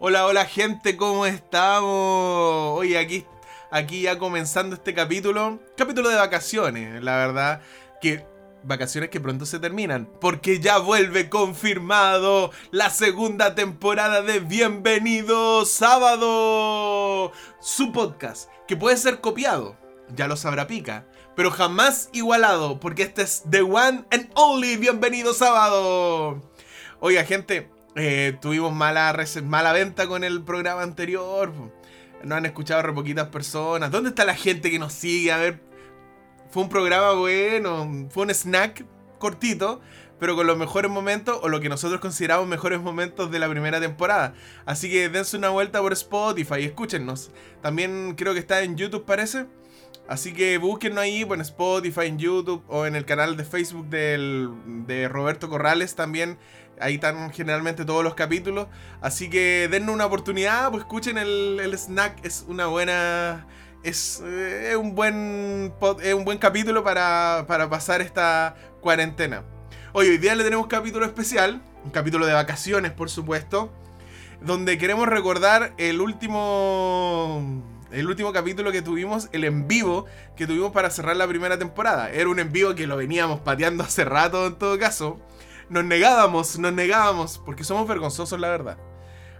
Hola, hola gente, ¿cómo estamos? Oye, aquí, aquí ya comenzando este capítulo. Capítulo de vacaciones, la verdad. Que vacaciones que pronto se terminan. Porque ya vuelve confirmado la segunda temporada de Bienvenido Sábado. Su podcast, que puede ser copiado. Ya lo sabrá Pica. Pero jamás igualado. Porque este es The One and Only Bienvenido Sábado. Oiga, gente. Eh, tuvimos mala, mala venta con el programa anterior. No han escuchado re poquitas personas. ¿Dónde está la gente que nos sigue? A ver, fue un programa bueno, fue un snack cortito, pero con los mejores momentos o lo que nosotros consideramos mejores momentos de la primera temporada. Así que dense una vuelta por Spotify y escúchenos. También creo que está en YouTube, parece. Así que búsquenlo ahí, en Spotify, en YouTube o en el canal de Facebook de Roberto Corrales también Ahí están generalmente todos los capítulos. Así que denle una oportunidad, pues escuchen el, snack. Es una buena. Es, eh, un buen es un buen capítulo para, para pasar esta cuarentena. Hoy, hoy día le tenemos un capítulo especial. Un capítulo de vacaciones, por supuesto. Donde queremos recordar el último. El último capítulo que tuvimos, el en vivo que tuvimos para cerrar la primera temporada. Era un en vivo que lo veníamos pateando hace rato en todo caso nos negábamos, nos negábamos, porque somos vergonzosos, la verdad.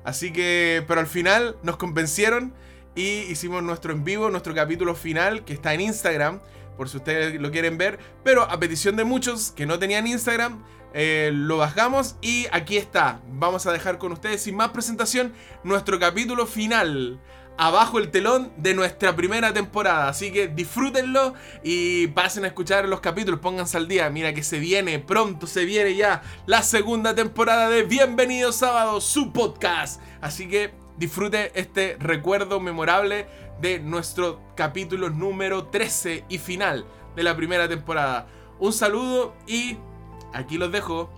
Así que, pero al final nos convencieron y hicimos nuestro en vivo, nuestro capítulo final, que está en Instagram, por si ustedes lo quieren ver. Pero a petición de muchos que no tenían Instagram, eh, lo bajamos y aquí está. Vamos a dejar con ustedes, sin más presentación, nuestro capítulo final abajo el telón de nuestra primera temporada. Así que disfrútenlo y pasen a escuchar los capítulos, pónganse al día. Mira que se viene, pronto se viene ya la segunda temporada de Bienvenido Sábado, su podcast. Así que disfrute este recuerdo memorable de nuestro capítulo número 13 y final de la primera temporada. Un saludo y aquí los dejo.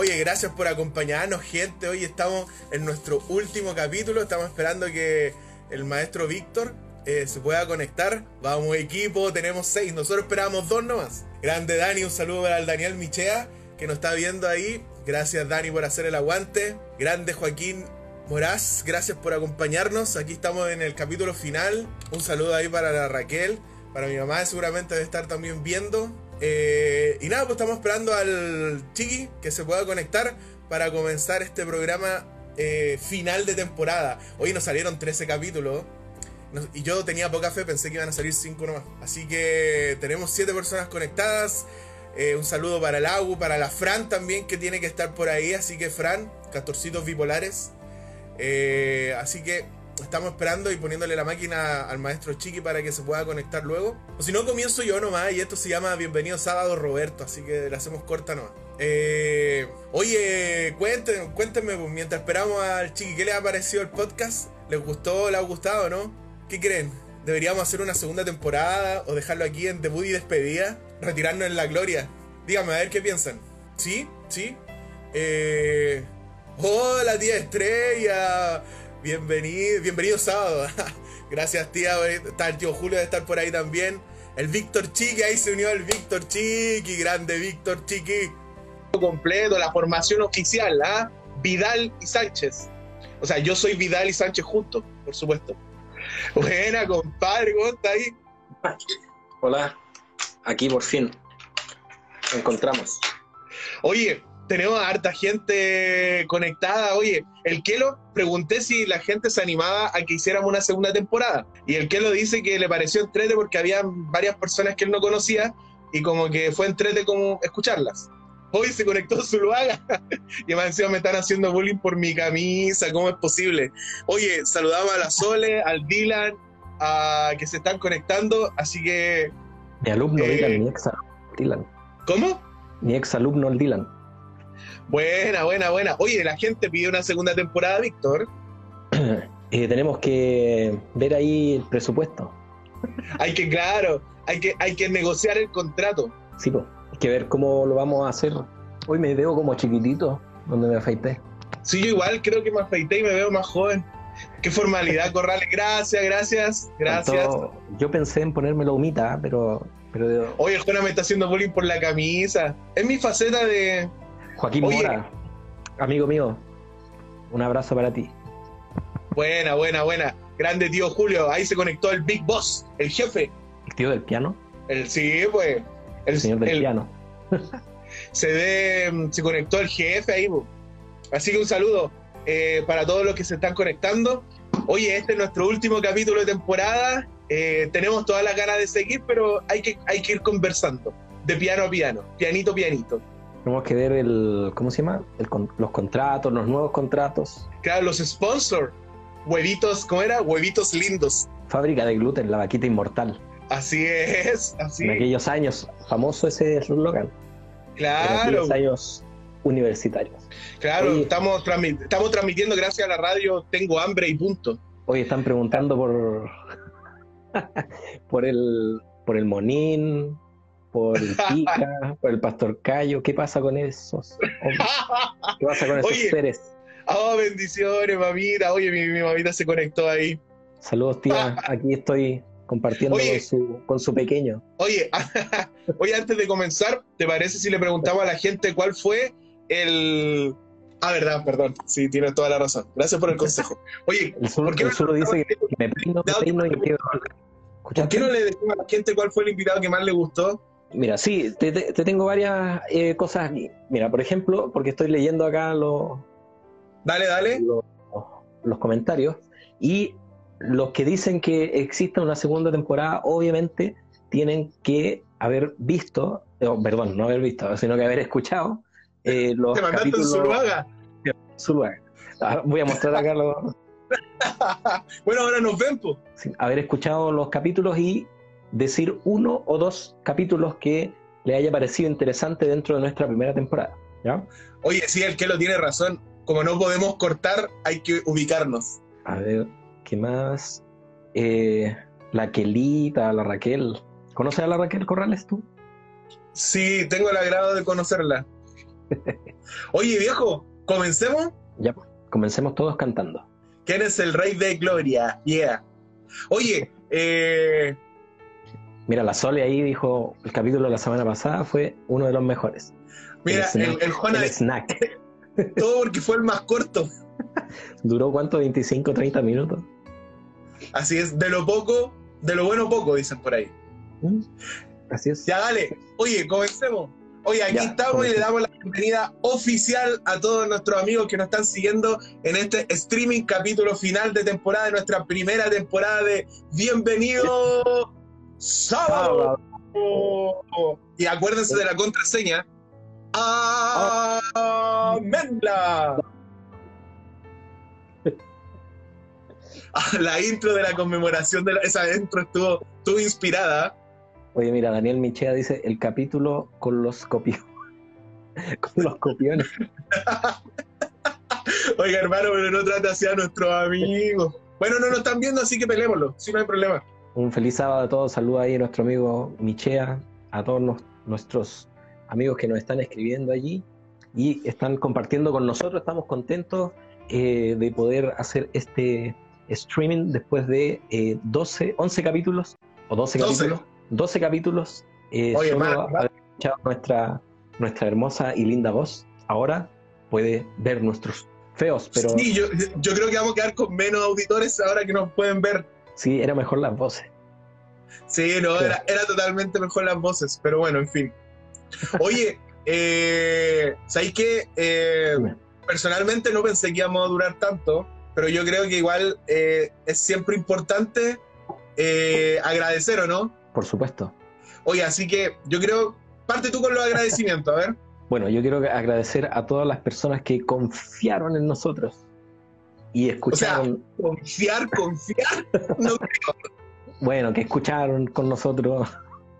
Oye, gracias por acompañarnos, gente. Hoy estamos en nuestro último capítulo. Estamos esperando que el maestro Víctor eh, se pueda conectar. Vamos, equipo, tenemos seis. Nosotros esperábamos dos nomás. Grande Dani, un saludo para el Daniel Michea, que nos está viendo ahí. Gracias, Dani, por hacer el aguante. Grande Joaquín Moraz, gracias por acompañarnos. Aquí estamos en el capítulo final. Un saludo ahí para la Raquel, para mi mamá, seguramente debe estar también viendo. Eh, y nada, pues estamos esperando al Chiqui que se pueda conectar para comenzar este programa eh, final de temporada. Hoy nos salieron 13 capítulos. y yo tenía poca fe, pensé que iban a salir 5 nomás. Así que tenemos 7 personas conectadas. Eh, un saludo para el Agu, para la Fran también, que tiene que estar por ahí. Así que Fran, castorcitos bipolares. así que estamos esperando y poniéndole la máquina al maestro Chiqui para que se pueda conectar luego. O si no, comienzo yo nomás y esto se llama Bienvenido Sábado Roberto, así que le hacemos corta nomás. Eh, oye, cuéntenme, cuéntenme, pues, mientras esperamos al Chiqui, ¿qué les ha parecido el podcast? ¿Les gustó, les ha gustado, no? ¿Qué creen? ¿Deberíamos hacer una segunda temporada o dejarlo aquí en debut y despedida? ¿Retirarnos en la gloria? Díganme, a ver qué piensan. ¿Sí? ¿Sí? Eh... Hola, tía Estrella. Bienvenido, bienvenido sábado. Gracias, tía. Está el tío Julio de estar por ahí también. El Víctor Chiqui, ahí se unió el Víctor Chiqui, grande Víctor Chiqui. Completo, la formación oficial, ¿ah? Vidal y Sánchez. O sea, yo soy Vidal y Sánchez juntos, por supuesto. Buena, compadre, ¿cómo está ahí? Hola, aquí por fin. encontramos. Oye, tenemos harta gente conectada. Oye, el Kelo, pregunté si la gente se animaba a que hiciéramos una segunda temporada. Y el Kelo dice que le pareció entrete porque había varias personas que él no conocía y como que fue entrete como escucharlas. Hoy se conectó Zuluaga y más encima me están haciendo bullying por mi camisa, ¿cómo es posible? Oye, saludamos a la Sole, al Dylan, a que se están conectando, así que... Mi alumno eh, Dylan, mi ex Dylan. ¿Cómo? Mi ex alumno el Dylan. Buena, buena, buena. Oye, la gente pide una segunda temporada, Víctor. Eh, tenemos que ver ahí el presupuesto. hay que, claro, hay que, hay que negociar el contrato. Sí, pues, hay que ver cómo lo vamos a hacer. Hoy me veo como chiquitito donde me afeité. Sí, yo igual creo que me afeité y me veo más joven. Qué formalidad, Corrales. Gracias, gracias, gracias. yo pensé en ponerme la humita, pero, pero... Oye, Juana me está haciendo bullying por la camisa. Es mi faceta de, Joaquín Mora, amigo mío. Un abrazo para ti. Buena, buena, buena. Grande tío Julio. Ahí se conectó el Big Boss, el jefe. ¿El tío del piano? El sí, pues. El, señor del piano. Se ve, se conectó el jefe ahí. pues. Así que un saludo eh, para todos los que se están conectando. Oye, este es nuestro último capítulo de temporada. Eh, tenemos todas las ganas de seguir, pero hay que, hay que ir conversando. De piano a piano, pianito a pianito. Tenemos que ver el, ¿cómo se llama? El los contratos, los nuevos contratos. Claro, los sponsors. Huevitos, ¿cómo era? Huevitos lindos. Fábrica de gluten, la vaquita inmortal. Así es, así. En aquellos años, famoso ese eslogan. En Claro, aquellos años universitarios. claro. Oye. Estamos, estamos transmitiendo gracias a la radio Tengo Hambre y Punto. Hoy están preguntando por por el por el Monín, por el Pica, por el Pastor Cayo. ¿Qué pasa con esos? hombres? ¿Qué pasa con esos Oye. seres? Oh, bendiciones, mamita. Oye, mi, mi mamita se conectó ahí. Saludos, tía. Aquí estoy compartiendo Oye. con su, con su pequeño. Oye, oye, antes de comenzar, ¿te parece si le preguntamos a la gente cuál fue el. Ah, verdad, perdón. Sí, tienes toda la razón. Gracias por el consejo. Oye, El sur, ¿por qué el no- sur dice que me peino, me peino y me. ¿por qué no le decimos a la gente cuál fue el invitado que más le gustó? Mira, sí, te, te- te tengo varias eh, cosas aquí. Mira, por ejemplo, porque estoy leyendo acá los, Dale, dale. los, los comentarios y los que dicen que existe una segunda temporada, obviamente tienen que haber visto, oh, perdón, no haber visto, sino que haber escuchado eh, los Te mandaste en capítulos Zuluaga. Zuluaga. Ah, Voy a mostrar acá los, Bueno, ahora nos ven, pues. sí, haber escuchado los capítulos y decir uno o dos capítulos que le haya parecido interesante dentro de nuestra primera temporada. ¿ya? Oye, sí, el que lo tiene razón. Como no podemos cortar, hay que ubicarnos. A ver, ¿qué más? Eh, la Kelita, la Raquel. ¿Conoces a la Raquel Corrales tú? Sí, tengo el agrado de conocerla. Oye, viejo, comencemos. Ya, pues, comencemos todos cantando. ¿Quién es el rey de gloria? Yeah. Oye, eh, Mira, la Sole ahí dijo, el capítulo de la semana pasada fue uno de los mejores. mira, El snack. el Juana, El snack. todo porque fue el más corto. ¿Duró cuánto? ¿25, 30 minutos? Así es, de lo poco, de lo bueno poco, dicen por ahí. ¿Mm? Así es. Ya, dale. Oye, comencemos. Oye, aquí Ya, estamos y le damos la bienvenida oficial a todos nuestros amigos que nos están siguiendo en este streaming capítulo final de temporada, de nuestra primera temporada de Bienvenido Sábado. Y acuérdense de la contraseña. Amendla. La intro de la conmemoración de la- esa intro estuvo, estuvo inspirada. Oye, mira, Daniel Michea dice el capítulo con los copiones. con los copiones. Oiga, hermano, pero no trate así a nuestros amigos. Bueno, no nos están viendo, así que pelémoslo, si no hay problema. Un feliz sábado a todos. Saluda ahí a nuestro amigo Michea, a todos nos- nuestros amigos que nos están escribiendo allí y están compartiendo con nosotros. Estamos contentos eh, de poder hacer este streaming después de eh, 12, 11 capítulos o 12, 12. capítulos. 12 capítulos. eh, Oye, solo escuchado nuestra, nuestra hermosa y linda voz. Ahora puede ver nuestros feos, pero Sí, yo, yo creo que vamos a quedar con menos auditores ahora que nos pueden ver. sí, era mejor las voces. Sí, no, era, era totalmente mejor las voces, pero bueno, en fin. Oye, eh, ¿sabéis qué? Eh, personalmente no pensé que íbamos a durar tanto, pero yo creo que igual eh, es siempre importante eh, agradecer, ¿o no? Por supuesto. Oye, así que yo creo, parte tú con los agradecimientos, a ver. Bueno, yo quiero agradecer a todas las personas que confiaron en nosotros y escucharon, Confiar, confiar. No, bueno, que escucharon con nosotros,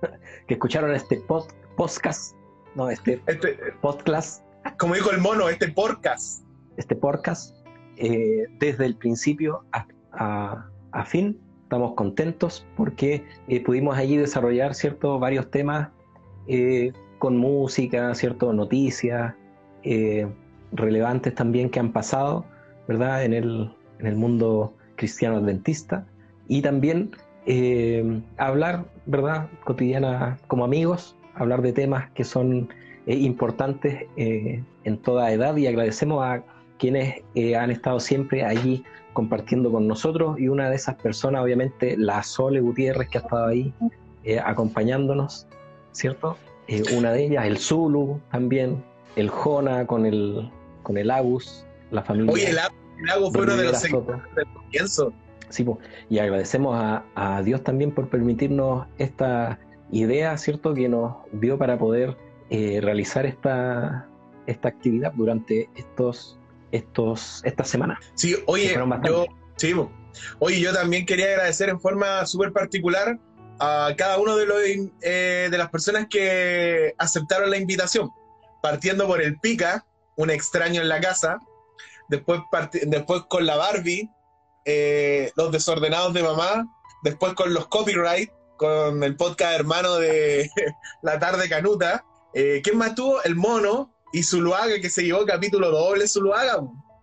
que escucharon este pod- podcast, no, este este, podcast, como dijo el mono, este podcast. este podcast, eh, desde el principio a, a- a fin. Estamos contentos porque eh, pudimos allí desarrollar ciertos varios temas eh, con música, ciertas noticias relevantes también que han pasado, ¿verdad? En el, en el mundo cristiano adventista y también eh, hablar, ¿verdad? Cotidiana como amigos, hablar de temas que son eh, importantes eh, en toda edad y agradecemos a quienes eh, han estado siempre allí compartiendo con nosotros y una de esas personas, obviamente, la Sole Gutiérrez, que ha estado ahí eh, acompañándonos, ¿cierto? Eh, una de ellas, el Zulu también, el Jona con el, con el Agus, la familia. Oye, el, Agus fue uno de los comienzo. Sí, y agradecemos a, a, Dios también por permitirnos esta idea, ¿cierto?, que nos dio para poder eh, realizar esta, esta actividad durante estos, estos, estas semanas. Sí, oye, yo, sí, oye, yo también quería agradecer en forma súper particular a cada uno de, los, eh, de las personas que aceptaron la invitación, partiendo por el Pica, un extraño en la casa, después, después con la Barbie, eh, los desordenados de mamá, después con los copyright, con el podcast hermano de La Tarde Canuta. Eh, ¿Quién más tuvo? El mono y Zuluaga, que se llevó capítulo doble Zuluaga.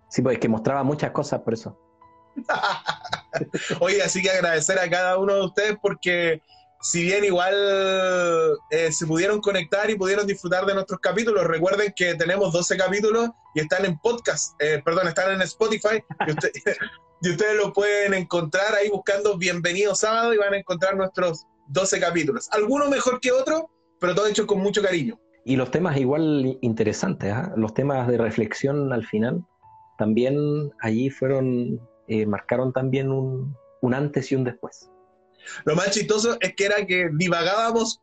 Sí, pues que mostraba muchas cosas por eso. Oye, así que agradecer a cada uno de ustedes porque si bien igual eh, se pudieron conectar y pudieron disfrutar de nuestros capítulos, recuerden que tenemos 12 capítulos y están en podcast, eh, perdón, están en Spotify y, ustedes lo pueden encontrar ahí buscando Bienvenido Sábado y van a encontrar nuestros 12 capítulos. Algunos mejor que otros, pero todos hechos con mucho cariño. Y los temas igual interesantes, ¿ah? los temas de reflexión al final, también allí fueron, eh, marcaron también un, un antes y un después. Lo más chistoso es que era que divagábamos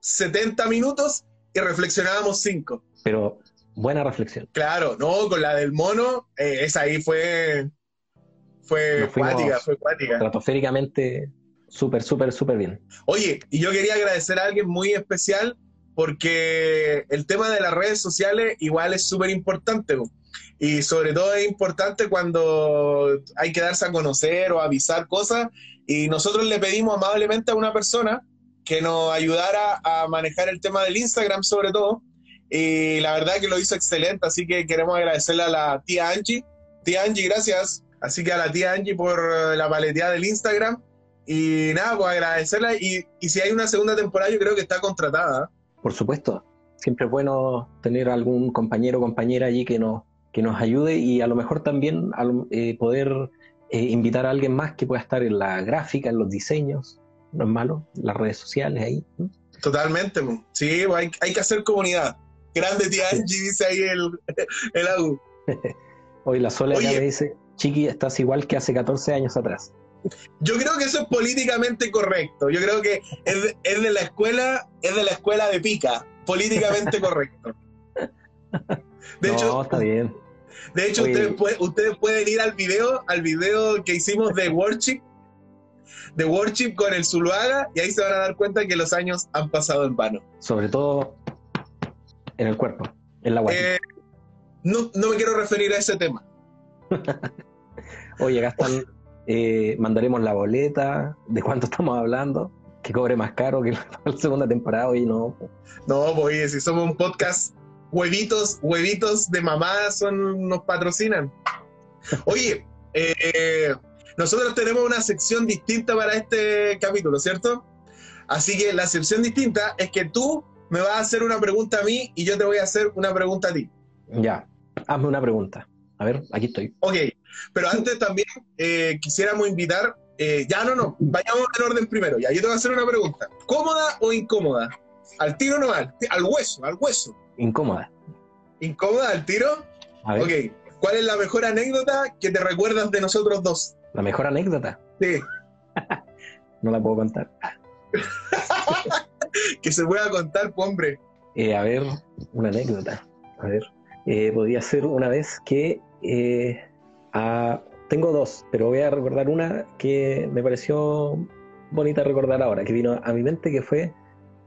70 minutos y reflexionábamos 5. Pero buena reflexión. Claro, no, con la del mono, eh, esa ahí fue fue cuática, fue cuática. Estratosféricamente súper, súper, súper bien. Oye, y yo quería agradecer a alguien muy especial porque el tema de las redes sociales igual es súper importante. Y sobre todo es importante cuando hay que darse a conocer o avisar cosas. Y nosotros le pedimos amablemente a una persona que nos ayudara a manejar el tema del Instagram sobre todo. Y la verdad que lo hizo excelente, así que queremos agradecerle a la tía Angie. Tía Angie, gracias. Así que a la tía Angie por la paleteada del Instagram. Y nada, pues agradecerla. Y, y si hay una segunda temporada, yo creo que está contratada. Por supuesto. Siempre es bueno tener algún compañero o compañera allí que nos, que nos ayude y a lo mejor también eh, poder eh, invitar a alguien más que pueda estar en la gráfica, en los diseños, no es malo, las redes sociales ahí. Totalmente, sí, hay, hay, que hacer comunidad. Grande tía Angie, dice ahí el, el AU. Hoy la Sola me dice, Chiqui, estás igual que hace 14 años atrás. Yo creo que eso es políticamente correcto. Yo creo que es de, es de la escuela, es de la escuela de pica, políticamente correcto. De no, hecho, está bien. De hecho, ustedes, ustedes, pueden ir al video, al video que hicimos de Worship, de Worship con el Zuluaga, y ahí se van a dar cuenta que los años han pasado en vano. Sobre todo en el cuerpo, en la guardia. Eh, no, no me quiero referir a ese tema. Oye, Gastón, eh, mandaremos la boleta, de cuánto estamos hablando, que cobre más caro que la segunda temporada, y no. No, pues si somos un podcast huevitos, huevitos de mamá son, nos patrocinan. Oye, eh, nosotros tenemos una sección distinta para este capítulo, ¿cierto? Así que la sección distinta es que tú me vas a hacer una pregunta a mí y yo te voy a hacer una pregunta a ti. Ya, hazme una pregunta. A ver, aquí estoy. Ok, pero antes también eh, quisiéramos invitar, eh, ya no, no, vayamos en orden primero. Ya, yo te voy a hacer una pregunta. ¿Cómoda o incómoda? Al tiro no, al, al hueso, al hueso. Incómoda. ¿Incómoda al tiro? A ver. Ok. ¿Cuál es la mejor anécdota que te recuerdas de nosotros dos? ¿La mejor anécdota? Sí. no la puedo contar. que se pueda contar, pues, hombre. Eh, a ver, una anécdota. A ver. Eh, podría ser una vez que. Eh, tengo dos, pero voy a recordar una que me pareció bonita recordar ahora, que vino a mi mente, que fue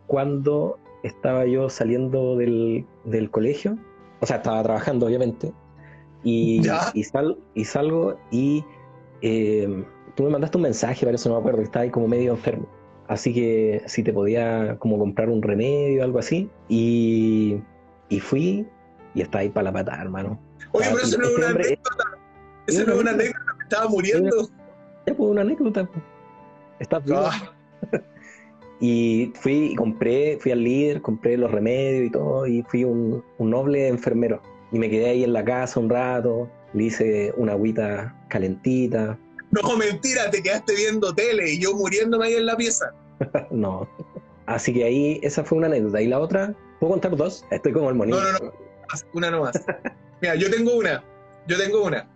cuando estaba yo saliendo del, colegio, o sea, estaba trabajando obviamente, y, y, y salgo y eh, tú me mandaste un mensaje, para eso no me acuerdo, estaba ahí como medio enfermo. Así que si te podía como comprar un remedio o algo así, y, y fui y estaba ahí para la patada, hermano. Oye, pero eso no es este una anécdota. Eso no es una anécdota, me estaba muriendo. Pues una anécdota. Pues. Estás vivo. Y fui y compré, fui al líder, compré los remedios y todo, y fui un, noble enfermero. Y me quedé ahí en la casa un rato, le hice una agüita calentita. No, mentira, te quedaste viendo tele y yo muriéndome ahí en la pieza. no. Así que ahí, esa fue una anécdota. Y la otra, ¿puedo contar dos? Estoy como el monito. No, no, no. Una nomás. Mira, yo tengo una. Yo tengo una.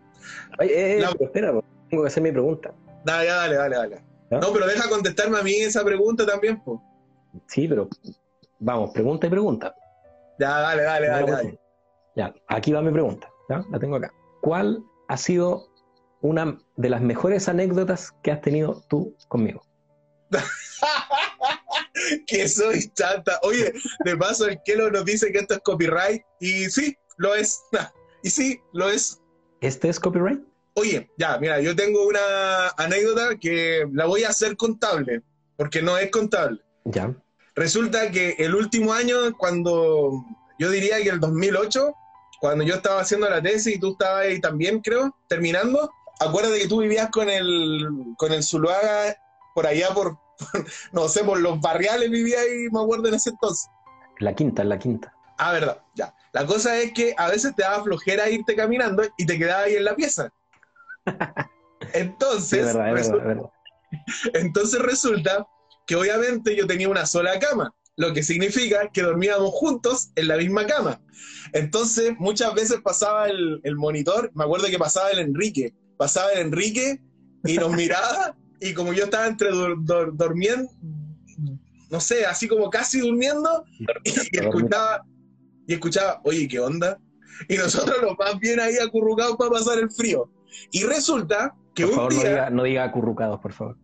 Oye, eh, espera, tengo que hacer mi pregunta. Dale, dale, dale, dale. ¿No? pero deja contestarme a mí esa pregunta también, pues. Sí, pero vamos, pregunta y pregunta. Ya, dale, dale, dale, dale. Ya, aquí va mi pregunta. ¿ya? La tengo acá. ¿Cuál ha sido una de las mejores anécdotas que has tenido tú conmigo? que soy chata. Oye, de paso el Kelo nos dice que esto es copyright y sí, lo es. Y sí, lo es. ¿Este es copyright? Oye, ya, mira, yo tengo una anécdota que la voy a hacer contable, porque no es contable. Ya. Resulta que el último año, cuando yo diría que el 2008, cuando yo estaba haciendo la tesis y tú estabas ahí también, creo, terminando, acuérdate que tú vivías con el, con el Zuluaga por allá, por, no sé, por los barriales vivía ahí, me acuerdo en ese entonces. La quinta, la quinta. Ah, verdad, ya. La cosa es que a veces te daba flojera irte caminando y te quedabas ahí en la pieza. Entonces, entonces resulta que obviamente yo tenía una sola cama, lo que significa que dormíamos juntos en la misma cama. Entonces, muchas veces pasaba el, monitor, me acuerdo que pasaba el Enrique, pasaba el Enrique y nos miraba y como yo estaba entre durmiendo, no sé, así como casi durmiendo, y escuchaba, y escuchaba, oye, ¿qué onda? Y nosotros los más bien ahí acurrucados para pasar el frío. Y resulta que un día... No diga, no diga acurrucados, por favor.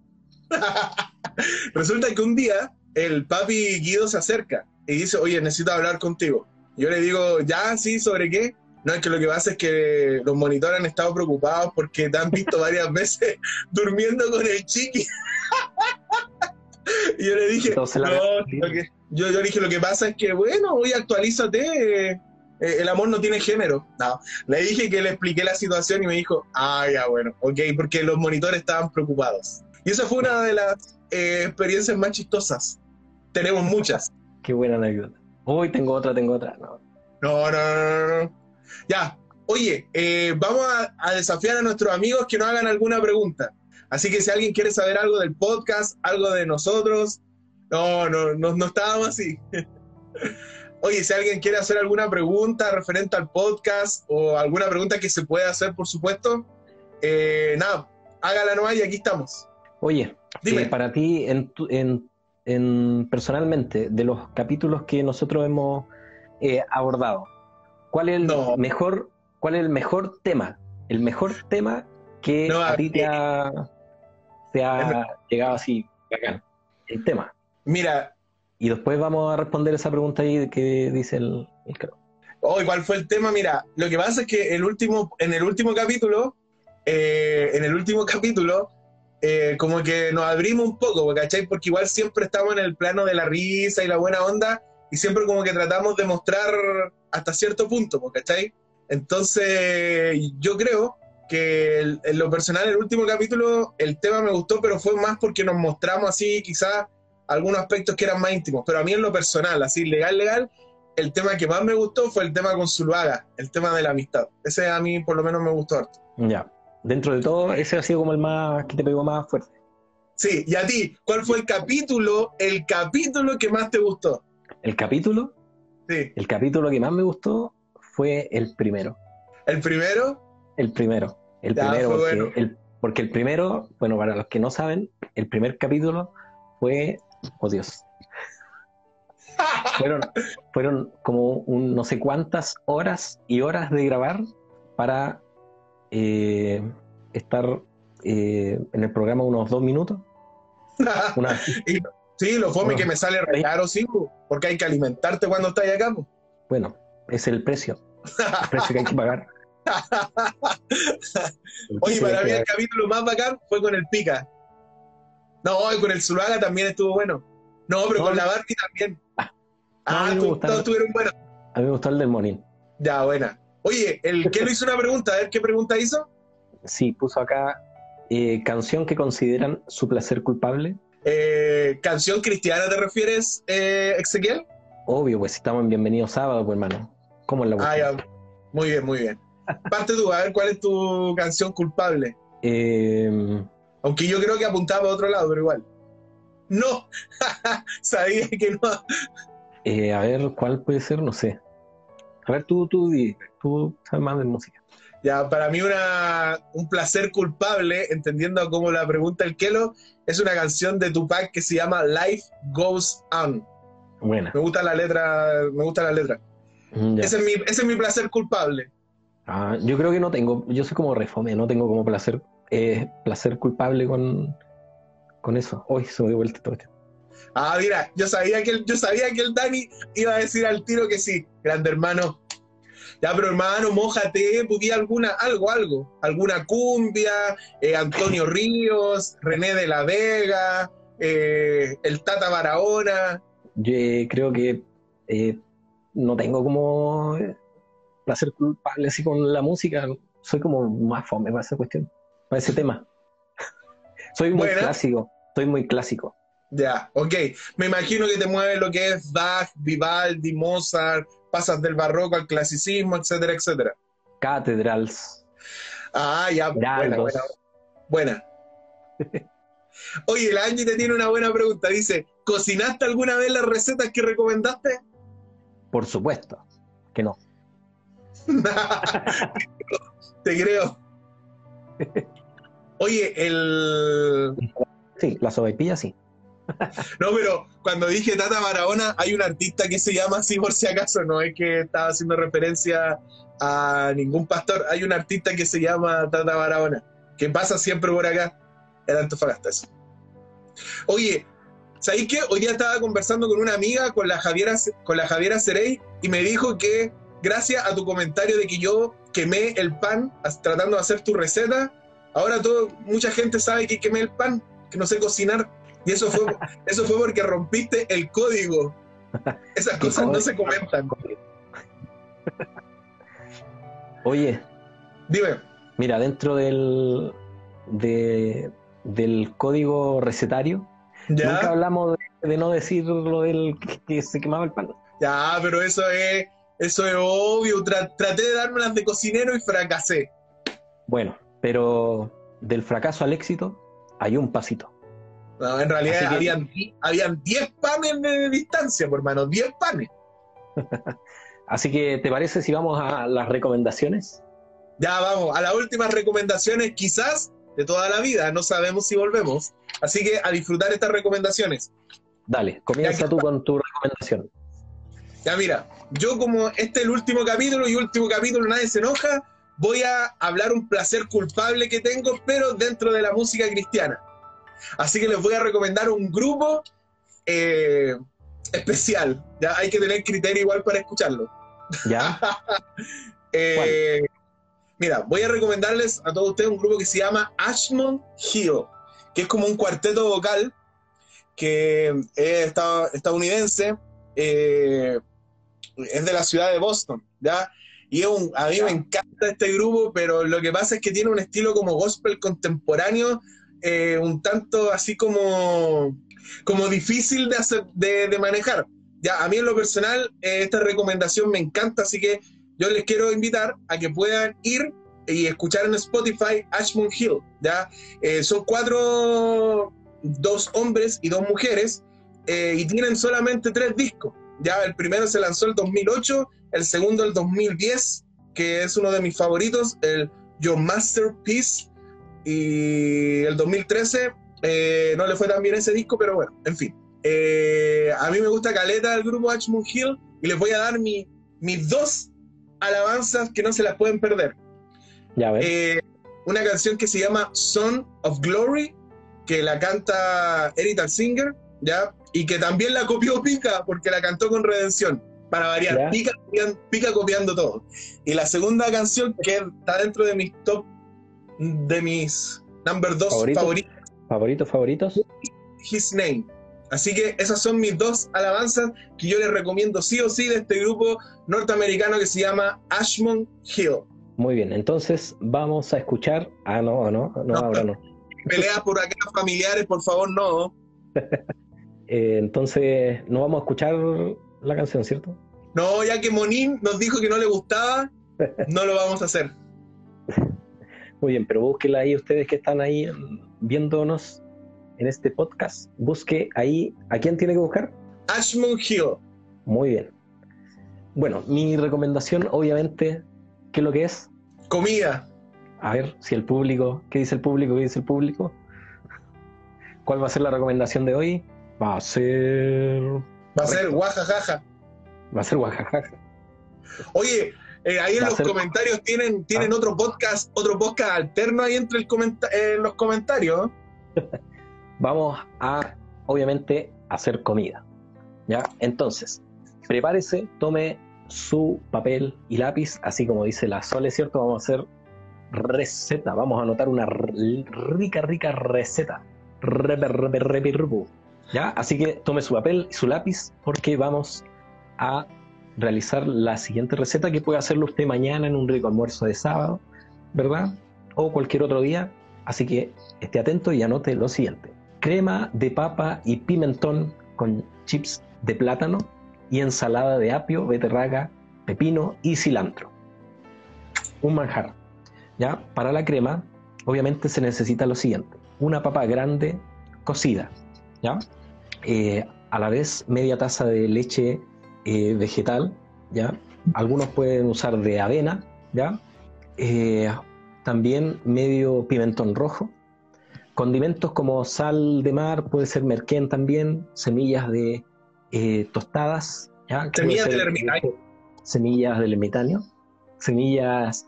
resulta que un día el papi Guido se acerca y dice, oye, necesito hablar contigo. Yo le digo, ya, sí, ¿sobre qué? No, es que lo que pasa es que los monitores han estado preocupados porque te han visto varias veces durmiendo con el chiqui. y yo le dije, no, yo, yo dije, lo que pasa es que, bueno, oye, actualízate, eh, el amor no tiene género. No, le dije que le expliqué la situación y me dijo, ah, ya, bueno, ok, porque los monitores estaban preocupados. Y esa fue una de las eh, experiencias más chistosas. Tenemos muchas. Qué buena anécdota. Uy, tengo otra, tengo otra. No, no, no, no. Ya, oye, eh, vamos a, desafiar a nuestros amigos que nos hagan alguna pregunta. Así que si alguien quiere saber algo del podcast, algo de nosotros, no, no, no, no estábamos así. Oye, si alguien quiere hacer alguna pregunta referente al podcast o alguna pregunta que se pueda hacer, por supuesto, eh, nada, hágala nomás y aquí estamos. Oye, Dime. Eh, para ti, en, personalmente, de los capítulos que nosotros hemos eh, abordado, ¿cuál es el mejor, cuál es el mejor tema? El mejor tema que a ti te ha, llegado así, acá. El tema. Mira, y después vamos a responder esa pregunta ahí que dice el, el Oh, ¿cuál fue el tema? Mira, lo que pasa es que el último, en el último capítulo, eh, en el último capítulo, eh, como que nos abrimos un poco, ¿cachai? Porque igual siempre estamos en el plano de la risa y la buena onda, y siempre como que tratamos de mostrar hasta cierto punto, ¿cachai? Entonces, yo creo que en lo personal, el último capítulo, el tema me gustó, pero fue más porque nos mostramos así, quizás algunos aspectos que eran más íntimos, pero a mí en lo personal, así legal, legal, el tema que más me gustó fue el tema con Zuluaga, el tema de la amistad. Ese a mí por lo menos me gustó harto. Ya, dentro de todo, ese ha sido como el más que te pegó más fuerte. Sí, y a ti, ¿cuál fue el capítulo, el capítulo que más te gustó? ¿El capítulo? Sí. El capítulo que más me gustó fue el primero. ¿El primero? El primero. El primero, porque, el, porque el primero, bueno, para los que no saben, el primer capítulo fue oh Dios. fueron, fueron como un, no sé cuántas horas y horas de grabar para eh, estar eh, en el programa unos dos minutos. sí, lo fome que me sale raro, sí, porque hay que alimentarte cuando estás acá. Bueno, es el precio. El precio que hay que pagar. Oye, para mí el capítulo más bacán fue con el Pica. No, con el Zuluaga también estuvo bueno. No, pero con la Barbie también. Ah, todos estuvieron buenos. A mí me gustó el del Monín. Ya, buena. Oye, el que lo hizo una pregunta, a ver qué pregunta hizo. Sí, puso acá eh, canción que consideran su placer culpable. Eh, ¿Canción cristiana te refieres, eh, Ezequiel? Obvio, pues estamos en Bienvenido Sábado, pues hermano. ¿Cómo es la Ah, ya. Muy bien, muy bien. parte tú, a ver cuál es tu canción culpable. Eh, Aunque yo creo que apuntaba a otro lado, pero igual. No, sabía que no. eh, a ver, ¿cuál puede ser? No sé. A ver, tú, tú, tú sabes más de música. Ya, para mí una, un placer culpable, entendiendo cómo la pregunta el Kelo, es una canción de Tupac que se llama Life Goes On. Buena. Me gusta la letra, me gusta la letra. Mm. Ese es mi, ese es mi placer culpable. Ah, yo creo que no tengo, yo soy como refome, no tengo como placer, eh, placer culpable con, con eso. Hoy se me dio vuelta todo esto. Ah, mira, yo sabía que el, yo sabía que el Dani iba a decir al tiro que sí, grande hermano. Ya, pero hermano, mojate, porque alguna, algo, algo. Alguna cumbia, eh, Antonio Ríos, René de la Vega, eh, el Tata Barahona. Yo eh, creo que no tengo como placer culpable así con la música. Soy como más fome para esa cuestión, para ese tema. soy muy Buena. clásico, soy muy clásico. Ya, ok. Me imagino que te mueve lo que es Bach, Vivaldi, Mozart, pasas del barroco al clasicismo, etcétera, etcétera. Cathedrals, Ah, ya, buena, Heraldos. buena. Buena. Oye, la Angie te tiene una buena pregunta. Dice, ¿cocinaste alguna vez las recetas que recomendaste? por supuesto que no. te creo. Oye, el... Sí, la sopaipilla sí. No, pero cuando dije Tata Barahona, hay un artista que se llama así por si acaso, no es que estaba haciendo referencia a ningún pastor, hay un artista que se llama Tata Barahona, que pasa siempre por acá, en Antofagasta. eso. Oye, ¿sabéis qué? Hoy día estaba conversando con una amiga, con la Javiera, con la Javiera Cerey, y me dijo que gracias a tu comentario de que yo quemé el pan tratando de hacer tu receta, ahora todo, mucha gente sabe que quemé el pan, que no sé cocinar. Y eso fue, eso fue porque rompiste el código. Esas cosas no se comentan. Oye, Dime, mira, dentro del, de- del código recetario, nunca ya, hablamos de, de no decir lo del que se quemaba el pan. ya, pero eso es, eso es obvio. Tra- traté de dármelas de cocinero y fracasé. Bueno, pero del fracaso al éxito hay un pasito. No, en realidad que- habían, habían 10 panes de distancia, por hermano, 10 panes. Así que, ¿te parece si vamos a las recomendaciones? Ya vamos, a las últimas recomendaciones, quizás de toda la vida. No sabemos si volvemos. Así que a disfrutar estas recomendaciones. Dale, comienza tú con tu recomendación. Ya mira, yo como este es el último capítulo y último capítulo nadie se enoja, voy a hablar un placer culpable que tengo, pero dentro de la música cristiana. Así que les voy a recomendar un grupo eh, especial. Ya hay que tener criterio igual para escucharlo. ¿Ya? Eh, mira, voy a recomendarles a todos ustedes un grupo que se llama Ashmont Hill, que es como un cuarteto vocal que es esta- estadounidense, eh, es de la ciudad de Boston, ¿ya? Y es un- a mí me encanta este grupo, pero lo que pasa es que tiene un estilo como gospel contemporáneo, eh, un tanto así como, como difícil de, hacer, de, de manejar. Ya, a mí en lo personal, eh, esta recomendación me encanta, así que yo les quiero invitar a que puedan ir y escuchar en Spotify Ashmont Hill, ¿ya? Eh, son cuatro, dos hombres y dos mujeres, y tienen solamente tres discos, ¿ya? El primero se lanzó el 2008, el segundo el 2010, que es uno de mis favoritos, el Your Masterpiece, y el 2013 eh, no le fue tan bien ese disco, pero bueno, en fin. Eh, a mí me gusta Caleta del grupo Ashmont Hill, y les voy a dar mi, mis dos alabanzas que no se las pueden perder. Ya ves. Eh, una canción que se llama Son of Glory, que la canta Eric Singer, ¿ya? Y que también la copió Pica, porque la cantó con Redención. Para variar, Ya. Pica, Pica copiando todo. Y la segunda canción que está dentro de mis top, de mis number dos ¿Favorito? favoritos, ¿Favoritos, favoritos? His Name. Así que esas son mis dos alabanzas que yo les recomiendo sí o sí de este grupo norteamericano que se llama Ashmont Hill. Muy bien, entonces vamos a escuchar. Ah, no, no, no, No, ahora no. Peleas por acá familiares, por favor, no. Eh, entonces, no vamos a escuchar la canción, ¿cierto? No, ya que Monín nos dijo que no le gustaba, No lo vamos a hacer. Muy bien, pero búsquela ahí ustedes que están ahí viéndonos en este podcast. Busque ahí, ¿a quién tiene que buscar? Ashmon Hill. Muy bien. Bueno, mi recomendación, obviamente, ¿qué es lo que es? Comida. A ver si el público, ¿qué dice el público? ¿Qué dice el público? ¿Cuál va a ser la recomendación de hoy? Va a ser. Va a ser guajajaja. Va a ser guajajaja. Oye, eh, ahí en Va los ser- comentarios tienen, tienen Ah. otro podcast, otro podcast alterno ahí entre el comenta- eh, en los comentarios. Vamos a, obviamente, hacer comida. ¿Ya? Entonces, prepárese, tome su papel y lápiz, así como dice la Sole, ¿cierto? Vamos a hacer receta. Vamos a anotar una rica, rica receta. Repe, repe, repe, rupu. ¿Ya? Así que tome su papel y su lápiz porque vamos a realizar la siguiente receta que puede hacerlo usted mañana en un rico almuerzo de sábado, ¿verdad? O cualquier otro día. Así que esté atento y anote lo siguiente. Crema de papa y pimentón con chips de plátano y ensalada de apio, beterraga, pepino y cilantro. Un manjar. ¿Ya? Para la crema, obviamente se necesita lo siguiente. Una papa grande cocida. ¿Ya? Eh, a la vez media taza de leche eh, vegetal. ¿Ya? Algunos pueden usar de avena. ¿Ya? Eh, también medio pimentón rojo. Condimentos como sal de mar, puede ser merquén también, semillas de tostadas, ¿ya? Semillas del ermitaño. Semillas del ermitaño. Semillas,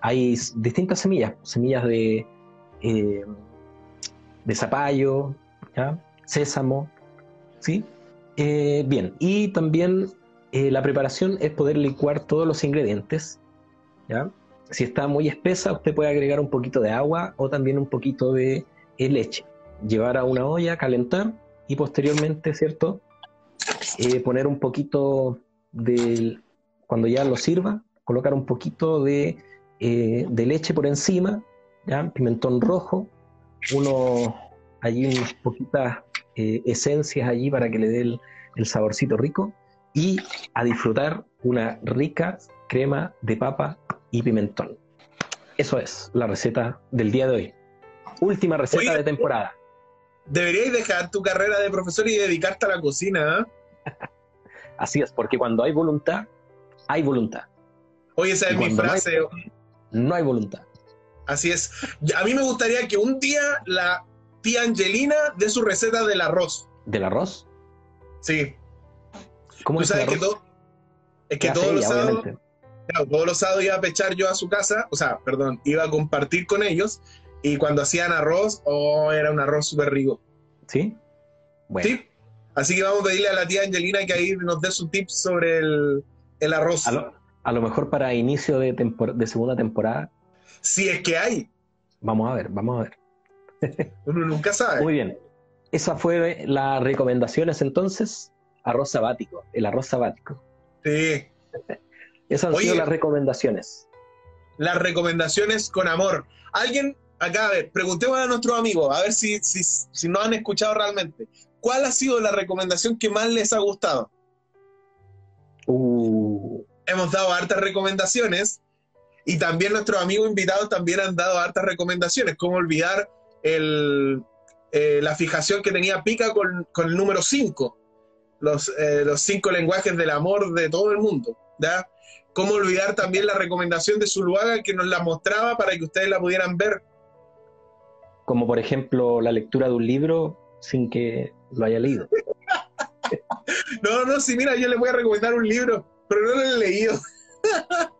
hay distintas semillas, semillas de, de zapallo, sésamo, ¿sí? Eh, bien, y también eh, la preparación es poder licuar todos los ingredientes, ¿ya? Si está muy espesa, usted puede agregar un poquito de agua o también un poquito de eh, leche. Llevar a una olla, calentar y posteriormente, ¿cierto? Poner un poquito de, cuando ya lo sirva, colocar un poquito de, de leche por encima. Pimentón rojo, uno, allí unas poquitas eh, esencias allí para que le dé el, el saborcito rico y a disfrutar una rica crema de papa y pimentón. Eso es la receta del día de hoy. Última receta Oye, de temporada. Deberíais dejar tu carrera de profesor y dedicarte a la cocina. ¿eh? Así es, porque cuando hay voluntad, hay voluntad. Oye, esa es mi cuando no hay frase. No hay voluntad. Así es. A mí me gustaría que un día la tía Angelina dé su receta del arroz. ¿Del arroz? Sí. ¿Cómo Tú es el sabes que, todo, es ¿Qué que todos los sábados, claro, todos los sábados iba a pechar yo a su casa, o sea, perdón, iba a compartir con ellos y cuando hacían arroz, oh, era un arroz súper rico. ¿Sí? Bueno, ¿Sí? Así que vamos a pedirle a la tía Angelina que ahí nos dé su tips sobre el, el arroz. a lo, a lo mejor para inicio de, de segunda temporada, Si es que hay, vamos a ver, vamos a ver. uno nunca sabe. Muy bien. Esa fue las recomendaciones entonces. Arroz sabático, el arroz sabático. Sí. Esas han Oye. sido las recomendaciones. Las recomendaciones con amor. Alguien, acá, a ver, preguntemos a nuestros amigos, a ver si, si, si nos han escuchado realmente. ¿Cuál ha sido la recomendación que más les ha gustado? Uh, hemos dado hartas recomendaciones y también nuestros amigos invitados también han dado hartas recomendaciones. ¿Cómo olvidar el, eh, la fijación que tenía Pica con, con el número 5? Los, eh, los cinco lenguajes del amor de todo el mundo. ¿ya? ¿Cómo olvidar también la recomendación de Zuluaga que nos la mostraba para que ustedes la pudieran ver? como por ejemplo la lectura de un libro sin que lo haya leído. No, no, sí, mira, yo les voy a recomendar un libro, pero no lo he leído.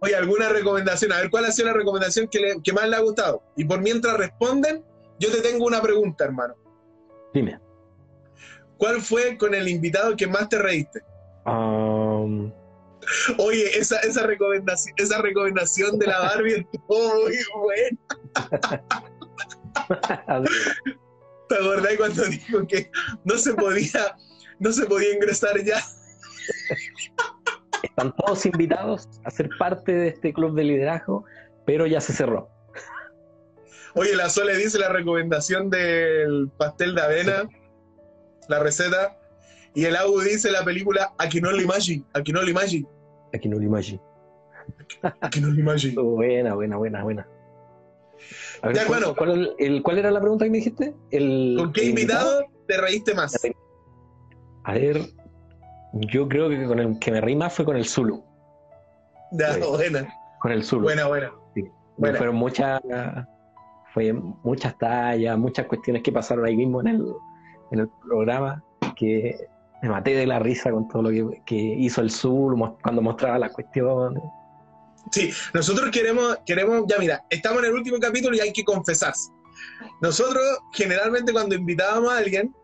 Oye, ¿alguna recomendación? A ver, ¿cuál ha sido la recomendación que, le- que más le ha gustado? Y por mientras responden, yo te tengo una pregunta, hermano. Dime. ¿Cuál fue con el invitado que más te reíste? Um, Oye, esa, esa, recomendación, esa recomendación de la Barbie estuvo muy buena. ¿Te acordás cuando dijo que no se podía, no se podía ingresar ya? están todos invitados a ser parte de este club de liderazgo, pero ya se cerró. Oye, la Sole dice la recomendación del pastel de avena, la receta. Y el Agu dice la película Aquí no lo imagine, aquí no lo imagine, Aquí no lo imagino. aquí no lo imagine. Buena, buena, buena, buena. A ver, Ya, ¿cuál, hermano. cuál- el- cuál era la pregunta que me dijiste? El, ¿Con qué el invitado te reíste más? A ver, yo creo que con el que me reí más fue con el Zulu. Ya, Sí. buena, Con el Zulu. buena, buena. buena. Fueron muchas, fue muchas tallas, muchas cuestiones que pasaron ahí mismo en el, en el programa, que me maté de la risa con todo lo que, que hizo el Zulu cuando mostraba las cuestiones. Sí, nosotros queremos, queremos, ya mira, estamos en el último capítulo y hay que confesarse. Nosotros generalmente cuando invitábamos a alguien,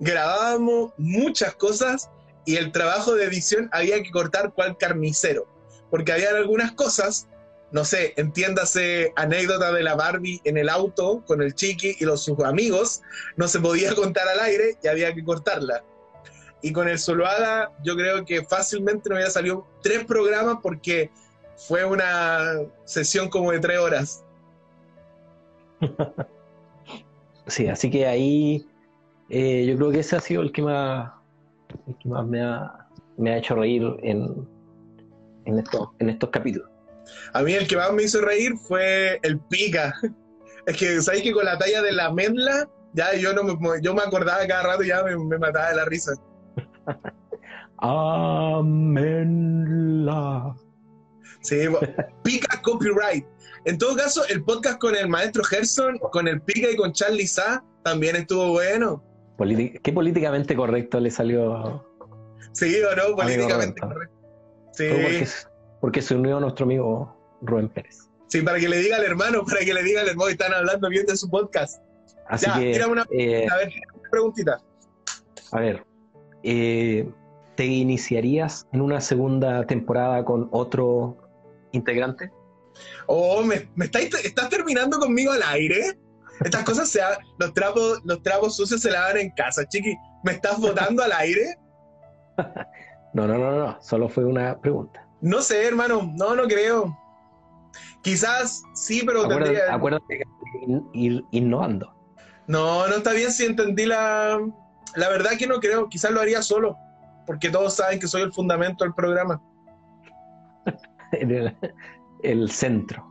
grabábamos muchas cosas y el trabajo de edición había que cortar cual carnicero, porque había algunas cosas, no sé, entiéndase anécdota de la Barbie en el auto con el chiqui y los sus amigos, no se podía contar al aire y había que cortarla. Y con el Soloada yo creo que fácilmente nos hubiera salido tres programas porque fue una sesión como de tres horas. Sí, así que ahí eh, yo creo que ese ha sido el que más, el que más me, ha, me ha hecho reír en, en, estos, en estos capítulos. A mí el que más me hizo reír fue el pica. Es que, ¿sabéis que con la talla de la menla, ya yo no me, yo me acordaba cada rato y ya me, me mataba de la risa. Amenla. Sí, pica copyright. En todo caso, el podcast con el maestro Gerson, con el pica y con Charlie Sa también estuvo bueno. ¿Qué políticamente correcto le salió? Sí o no, políticamente correcto. Porque, Sí, porque se unió a nuestro amigo Rubén Pérez. sí, para que le diga al hermano, para que le diga al hermano están hablando bien de su podcast. Así Ya, que, una- eh, A ver, una preguntita. a ver, eh, ¿te iniciarías en una segunda temporada con otro integrante? Oh, me, me estáis- estás terminando conmigo al aire. Estas cosas se ha- los trapos, los trapos sucios se lavan en casa, chiqui. ¿Me estás votando al aire? No, no, no, no, solo fue una pregunta. No sé, hermano, no, no creo. Quizás sí, pero Acuérdate, tendría. acuérdate que ir, ir innovando. No, no está bien si entendí la. La verdad que no creo. Quizás lo haría solo. Porque todos saben que soy el fundamento del programa. El, el centro.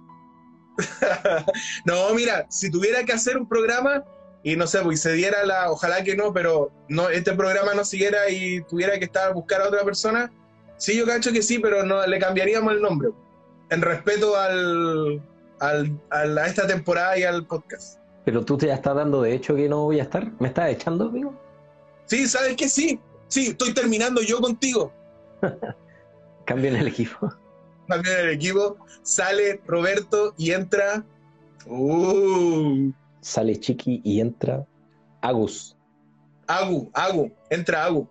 no, mira, si tuviera que hacer un programa y no sé, pues y se diera la, ojalá que no, pero no, este programa no siguiera y tuviera que estar a buscar a otra persona, sí, yo cacho que sí, pero no le cambiaríamos el nombre. En respeto al, al- al- a esta temporada y al podcast. Pero tú te ya estás dando de hecho que no voy a estar. ¿Me estás echando, amigo? Sí, ¿sabes qué? Sí, sí, estoy terminando yo contigo. Cambien el equipo. También el equipo sale Roberto y entra. Uh, Sale Chiqui y entra Agus. Agu, Agu, entra Agu.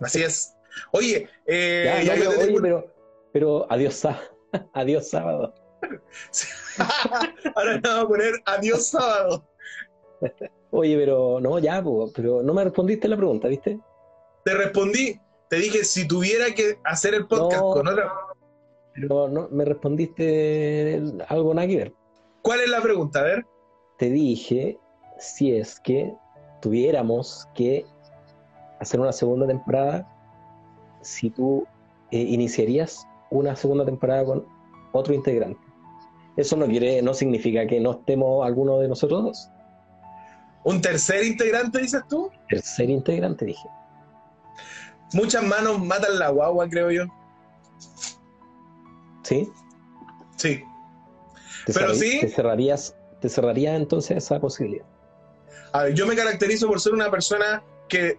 Así es. Oye, eh, Ya, ya pero, te pero, pero adiós, sá- adiós sábado. Ahora le vamos a poner adiós sábado. Oye, pero no, ya, pero no me respondiste la pregunta, ¿viste? Te respondí, te dije, si tuviera que hacer el podcast No. con otra. Pero no me respondiste algo nada que ver. ¿Cuál es la pregunta? A ver. Te dije si es que tuviéramos que hacer una segunda temporada, si tú eh, iniciarías una segunda temporada con otro integrante. Eso no quiere, no significa que no estemos alguno de nosotros dos. ¿Un tercer integrante, dices tú? Tercer integrante, dije. Muchas manos matan la guagua, creo yo. ¿Sí? Sí. ¿Te, Pero sí. te cerrarías, te cerraría entonces esa posibilidad. A ver, yo me caracterizo por ser una persona que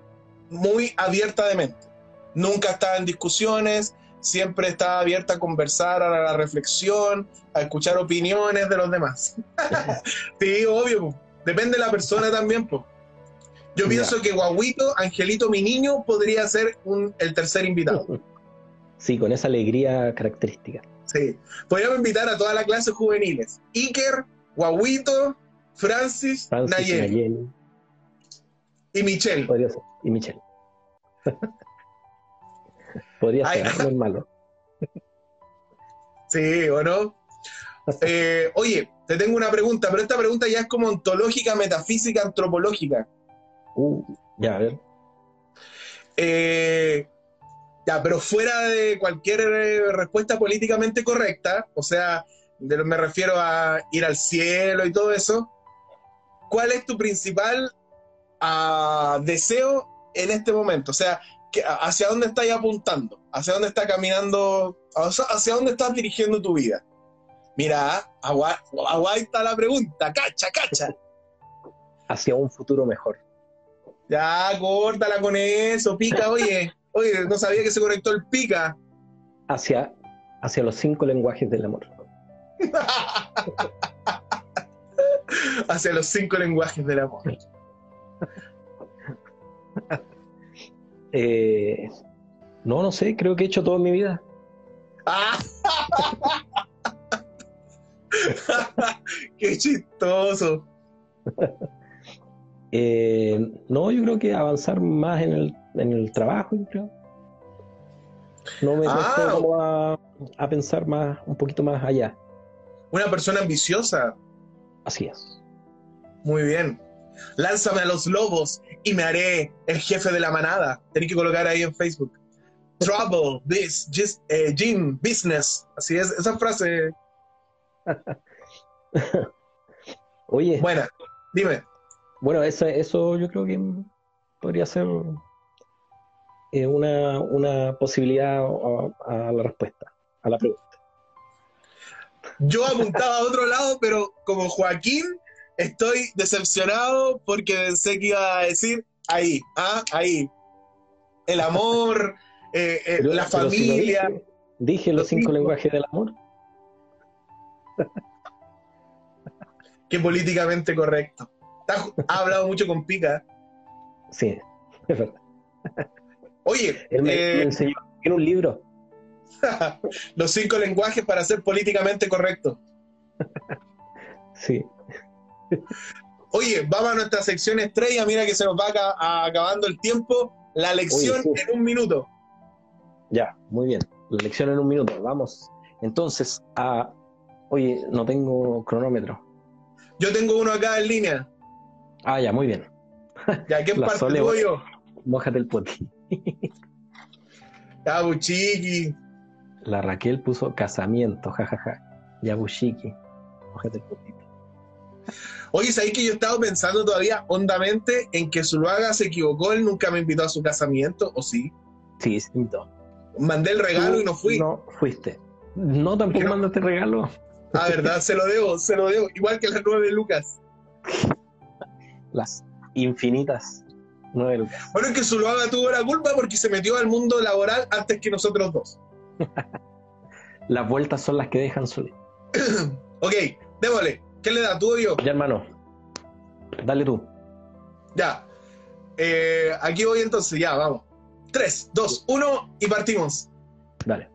muy abierta de mente. Nunca estaba en discusiones, siempre estaba abierta a conversar, a la reflexión, a escuchar opiniones de los demás. sí, obvio. po. Depende de la persona también. po. Yo pienso que Guaguito, Angelito, mi niño, podría ser un- el tercer invitado. Sí, con esa alegría característica. Sí. Podríamos invitar a toda la clase juveniles. Iker, Guaguito, Francis, Francis, y Michelle. podría ser, y Michelle. podría Ay, ser, no es malo. Sí, ¿o no? Eh, oye, te tengo una pregunta, pero esta pregunta ya es como ontológica, metafísica, antropológica. Uh, ya, a ver. Eh, ya, pero fuera de cualquier eh, respuesta políticamente correcta, o sea, de- me refiero a ir al cielo y todo eso, ¿cuál es tu principal ah, deseo en este momento? O sea, ¿hacia dónde estás apuntando? ¿Hacia dónde está caminando? ¿Hacia dónde estás dirigiendo tu vida? Mira, agua, agua, ahí está la pregunta, cacha, cacha. Hacia un futuro mejor. Ya, córtala con eso, pica, oye. Oye, no sabía que se conectó el pica. Hacia, hacia los cinco lenguajes del amor. Hacia los cinco lenguajes del amor. Eh, no, no sé, creo que he hecho todo en mi vida. ¡Qué chistoso! Eh, no, yo creo que avanzar más en el, en el trabajo, yo creo. No me Ah. a, a pensar más, un poquito más allá. Una persona ambiciosa. Así es. Muy bien. Lánzame a los lobos y me haré el jefe de la manada. Tenés que colocar ahí en Facebook. Trouble, this, just, eh, gym, business. Así es, esa frase. Oye, Buena. Dime. bueno, eso, eso yo creo que podría ser eh, una, una posibilidad a, a la respuesta, a la pregunta. Yo apuntaba a otro lado, pero como Joaquín, estoy decepcionado porque pensé que iba a decir ahí, ah, ahí. El amor, eh, eh, Pero- la pero si lo familia. dije, dije los cinco mismo. lenguajes del amor. Qué políticamente correcto. Ha hablado mucho con Pica. Sí, es verdad. Oye, Él me, eh, me enseñó en un libro. los cinco lenguajes para ser políticamente correcto. Sí. Oye, vamos a nuestra sección estrella. Mira que se nos va a- acabando el tiempo. La lección Oye, sí. en un minuto. Ya, muy bien. La lección en un minuto. Vamos. Entonces, a. Oye, no tengo cronómetro. Yo tengo uno acá en línea. Ah, ya, muy bien. Ya, ¿qué parte yo? Mójate el poti. Ya, buchiqui. La Raquel puso casamiento, jajaja. Ya, bushiki. Mójate el potito. Oye, ¿sabéis que yo he estado pensando todavía hondamente en que Zuluaga se equivocó? Él nunca me invitó a su casamiento, ¿o sí? Sí, sí, no. Mandé el regalo y no fui. No fuiste. No, tampoco ¿Qué no? mandaste regalo. Ah, verdad, se lo debo, se lo debo. Igual que las nueve de Lucas. Las infinitas lucas. Bueno, es que Zuluaga tuvo la culpa porque se metió al mundo laboral antes que nosotros dos. Las vueltas son las que dejan su. Ok, démosle. ¿Qué le da, tú o yo? Ya, hermano. Dale tú. Ya. Eh, aquí voy entonces, ya, vamos. 3, 2, 1 y partimos. Dale.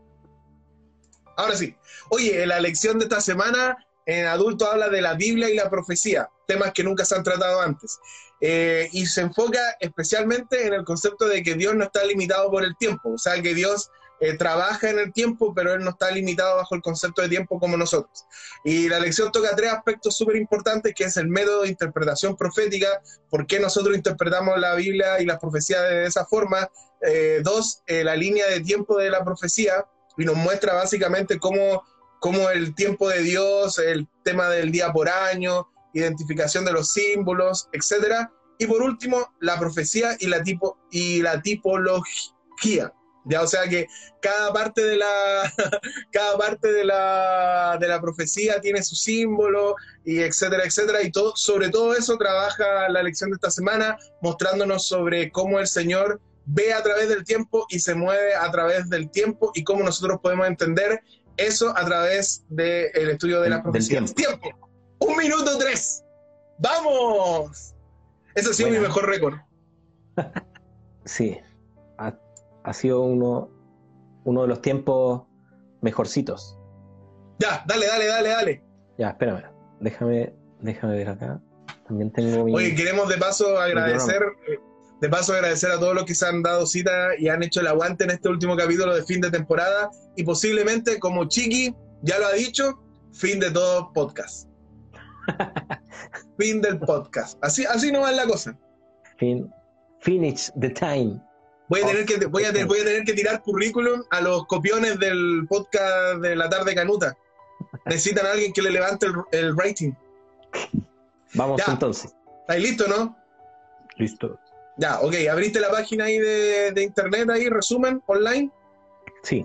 Ahora sí. Oye, la lección de esta semana en adulto habla de la Biblia y la profecía, temas que nunca se han tratado antes. Eh, y se enfoca especialmente en el concepto de que Dios no está limitado por el tiempo, o sea, que Dios eh, trabaja en el tiempo, pero Él no está limitado bajo el concepto de tiempo como nosotros. Y la lección toca tres aspectos súper importantes, que es el método de interpretación profética, por qué nosotros interpretamos la Biblia y las profecías de esa forma. Eh, dos, la línea de tiempo de la profecía, y nos muestra básicamente cómo, cómo el tiempo de Dios, el tema del día por año, identificación de los símbolos, etcétera. Y por último, la profecía y la, tipo, y la tipología. Ya, o sea que cada parte de la, cada parte de la, de la profecía tiene su símbolo, y etcétera, etcétera. Y todo, sobre todo eso trabaja la lección de esta semana, mostrándonos sobre cómo el Señor ve a través del tiempo y se mueve a través del tiempo y cómo nosotros podemos entender eso a través del estudio de las profecías. Tiempo. Un minuto tres. ¡Vamos! Ese ha sido mi mejor récord. Sí. Ha, ha sido uno, uno de los tiempos mejorcitos. Ya, dale, dale, dale, dale. Ya, espérame. Déjame, déjame ver acá. También tengo mi. Oye, queremos de paso agradecer, eh, de paso agradecer a todos los que se han dado cita y han hecho el aguante en este último capítulo de fin de temporada y posiblemente, como Chiqui ya lo ha dicho, fin de todo podcast. fin del podcast. Así, así no va la cosa. fin- finish the time. Voy a, tener que, voy, a, voy a tener que tirar currículum a los copiones del podcast de la tarde canuta. Necesitan a alguien que le levante el, el rating. Vamos entonces. ¿Estáis listo, no? Listo. Ya, ok. ¿Abriste la página ahí de, de internet ahí, resumen, online? Sí.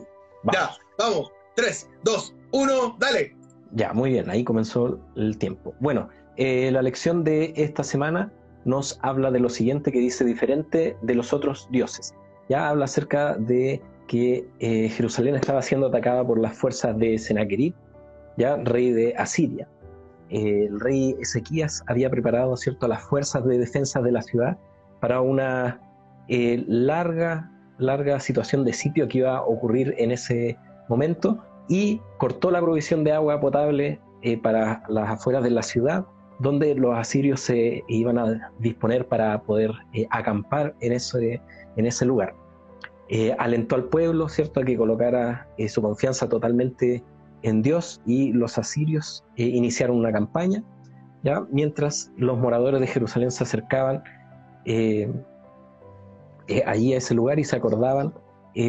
Ya, vamos. 3, 2, 1, dale. Ya, muy bien. Ahí comenzó el tiempo. Bueno, eh, la lección de esta semana nos habla de lo siguiente que dice diferente de los otros dioses. Ya habla acerca de que eh, Jerusalén estaba siendo atacada por las fuerzas de Sennacherib, ya rey de Asiria. Eh, el rey Ezequías había preparado cierto las fuerzas de defensa de la ciudad para una larga larga situación de sitio que iba a ocurrir en ese momento y cortó la provisión de agua potable para las afueras de la ciudad donde los asirios se iban a disponer para poder eh, acampar en ese, en ese lugar. Eh, alentó al pueblo, ¿cierto?, a que colocara eh, su confianza totalmente en Dios y los asirios iniciaron una campaña, ¿ya? Mientras los moradores de Jerusalén se acercaban allí a ese lugar y se acordaban,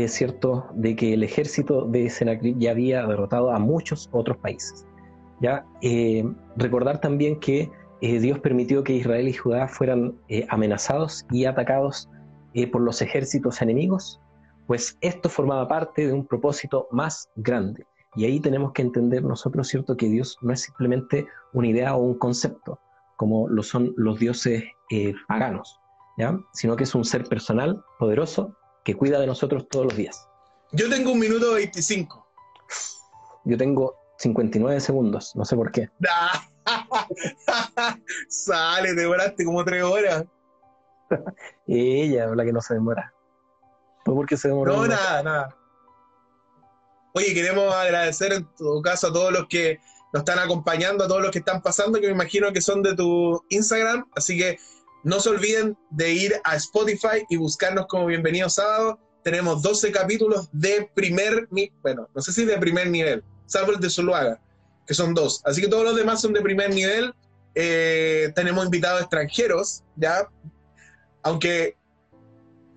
¿cierto?, de que el ejército de Sennacherib ya había derrotado a muchos otros países. ¿ya? Eh, recordar también que eh, Dios permitió que Israel y Judá fueran eh, amenazados y atacados por los ejércitos enemigos, pues esto formaba parte de un propósito más grande. Y ahí tenemos que entender nosotros, ¿cierto?, que Dios no es simplemente una idea o un concepto, como lo son los dioses paganos, ¿ya? sino que es un ser personal, poderoso, que cuida de nosotros todos los días. Yo tengo un minuto 25. Yo tengo 59 segundos, no sé por qué. Sale, demoraste como tres horas. Ella la que no se demora. No porque se demoró. No, nada, nada. Oye, queremos agradecer en todo caso a todos los que nos están acompañando, a todos los que están pasando, que me imagino que son de tu Instagram. Así que no se olviden de ir a Spotify y buscarnos como Bienvenido Sábado. Tenemos 12 capítulos de primer, bueno, no sé si de primer nivel, salvo el de Zuluaga, que son dos. Así que todos los demás son de primer nivel. Eh, tenemos invitados extranjeros, ¿ya? Aunque,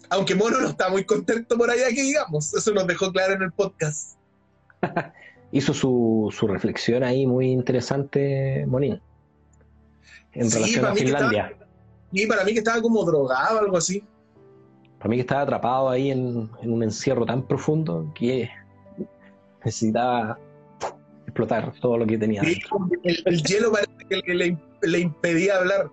aunque Mono no está muy contento por allá, que digamos, eso nos dejó claro en el podcast. Hizo su, su, reflexión ahí muy interesante, Monín, en relación a Finlandia. Y para mí que estaba como drogado, algo así. Para mí que estaba atrapado ahí en, en un encierro tan profundo que necesitaba explotar todo lo que tenía. el, hielo parece que le, impedía hablar.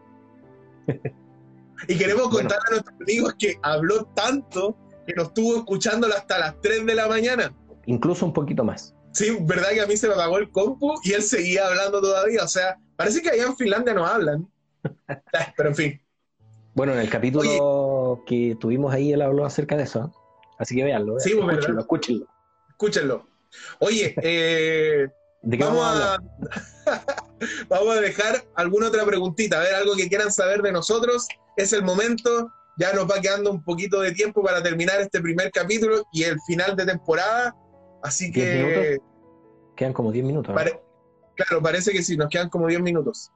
y queremos contar a nuestros amigos que habló tanto que nos estuvo escuchando hasta las 3 de la mañana. Incluso un poquito más. Sí, verdad que a mí se me apagó el compu y él seguía hablando todavía. O sea, parece que allá en Finlandia no hablan. Pero en fin. Bueno, en el capítulo que tuvimos ahí él habló acerca de eso. Así que véanlo. Sí, pues, escúchenlo, escúchenlo. Escúchenlo. Oye, eh, vamos, a, vamos a dejar alguna otra preguntita, a ver, algo que quieran saber de nosotros. Es el momento, ya nos va quedando un poquito de tiempo para terminar este primer capítulo y el final de temporada. Así que... Quedan como 10 minutos. claro, parece que sí, nos quedan como 10 minutos.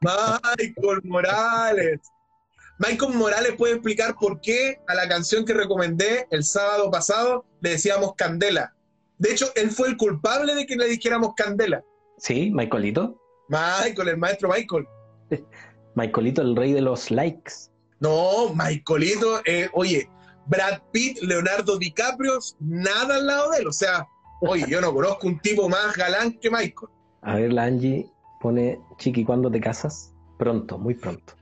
Michael Morales. Michael Morales puede explicar por qué a la canción que recomendé el sábado pasado le decíamos Candela. De hecho, él fue el culpable de que le dijéramos Candela. Sí, Michaelito. Michael, el maestro Michael. Michaelito, el rey de los likes. No, Michaelito, eh, oye, Brad Pitt, Leonardo DiCaprio, nada al lado de él. O sea, oye, yo no conozco un tipo más galán que Michael. A ver, la Angie pone, Chiqui, ¿cuándo te casas? Pronto, muy pronto.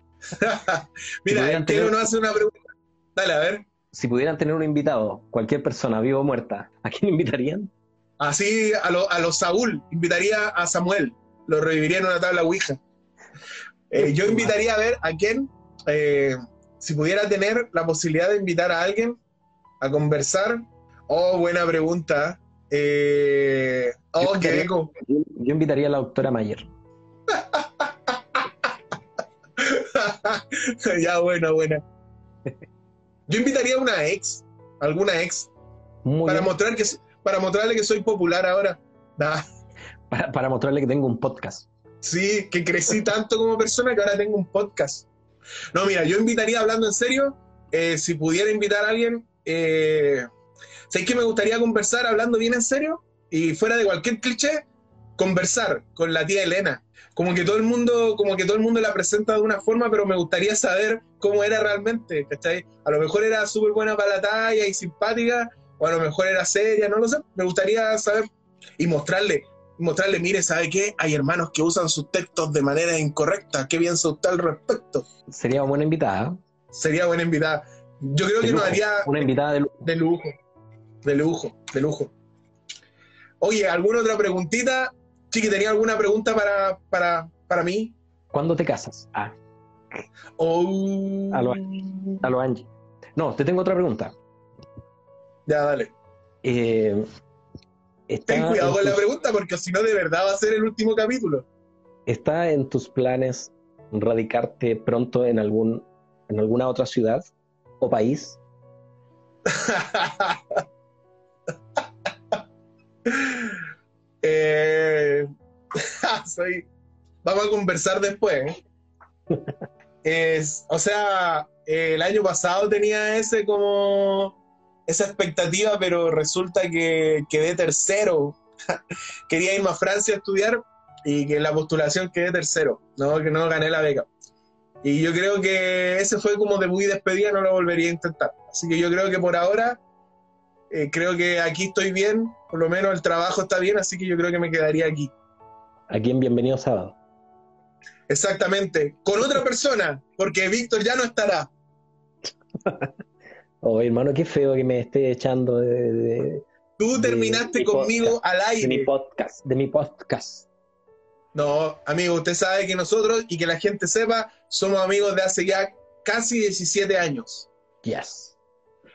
Mira, el tener... no hace una pregunta. Dale, a ver si pudieran tener un invitado, cualquier persona, viva o muerta, ¿a quién invitarían? Así, a, a los Saúl, invitaría a Samuel, lo reviviría en una tabla Ouija. Eh, yo invitaría a ver a quién, eh, si pudiera tener la posibilidad de invitar a alguien a conversar. Oh, buena pregunta. Eh, oh, yo, qué yo, yo invitaría a la doctora Mayer. ya, buena, buena. Yo invitaría a una ex, alguna ex, para, mostrar que, para mostrarle que soy popular ahora. Para, mostrarle que tengo un podcast. Sí, que crecí tanto como persona que ahora tengo un podcast. No, mira, yo invitaría, hablando en serio, eh, si pudiera invitar a alguien, eh, ¿sabéis que me gustaría conversar hablando bien en serio? Y fuera de cualquier cliché, conversar con la tía Elena. Como que todo el mundo, como que todo el mundo la presenta de una forma, pero me gustaría saber cómo era realmente, ¿cachai? A lo mejor era súper buena para la talla y simpática, o a lo mejor era seria, no lo sé. Me gustaría saber y mostrarle, mostrarle, mire, ¿sabe qué? Hay hermanos que usan sus textos de manera incorrecta. ¿Qué piensa usted al respecto? Sería buena invitada. Sería buena invitada. Yo creo De que nos lujo, haría Una invitada de lujo. de lujo, de lujo, de lujo. Oye, ¿alguna otra preguntita? Chiqui, ¿tenía alguna pregunta para, para, para mí? ¿Cuándo te casas? Ah, Oh. A lo- a lo Angie. No, te tengo otra pregunta. Ya, dale. Eh, Ten cuidado con la pregunta porque si no, de verdad va a ser el último capítulo. ¿Está en tus planes radicarte pronto en algún en alguna otra ciudad o país? Eh, vamos a conversar después. ¿eh? Es, o sea, eh, el año pasado tenía ese como esa expectativa, pero resulta que quedé tercero. Quería irme a Francia a estudiar y que la postulación quedé tercero, no que no gané la beca. Y yo creo que ese fue como de muy despedida, no lo volvería a intentar. Así que yo creo que por ahora eh, creo que aquí estoy bien, por lo menos el trabajo está bien, así que yo creo que me quedaría aquí. Aquí en Bienvenido Sábado. Exactamente, con otra persona, porque Víctor ya no estará. Oh, hermano, qué feo que me esté echando de, de- Tú De terminaste mi conmigo al de mi aire. podcast, de mi podcast. No, amigo, usted sabe que nosotros, y que la gente sepa, somos amigos de hace ya casi 17 años. Yes.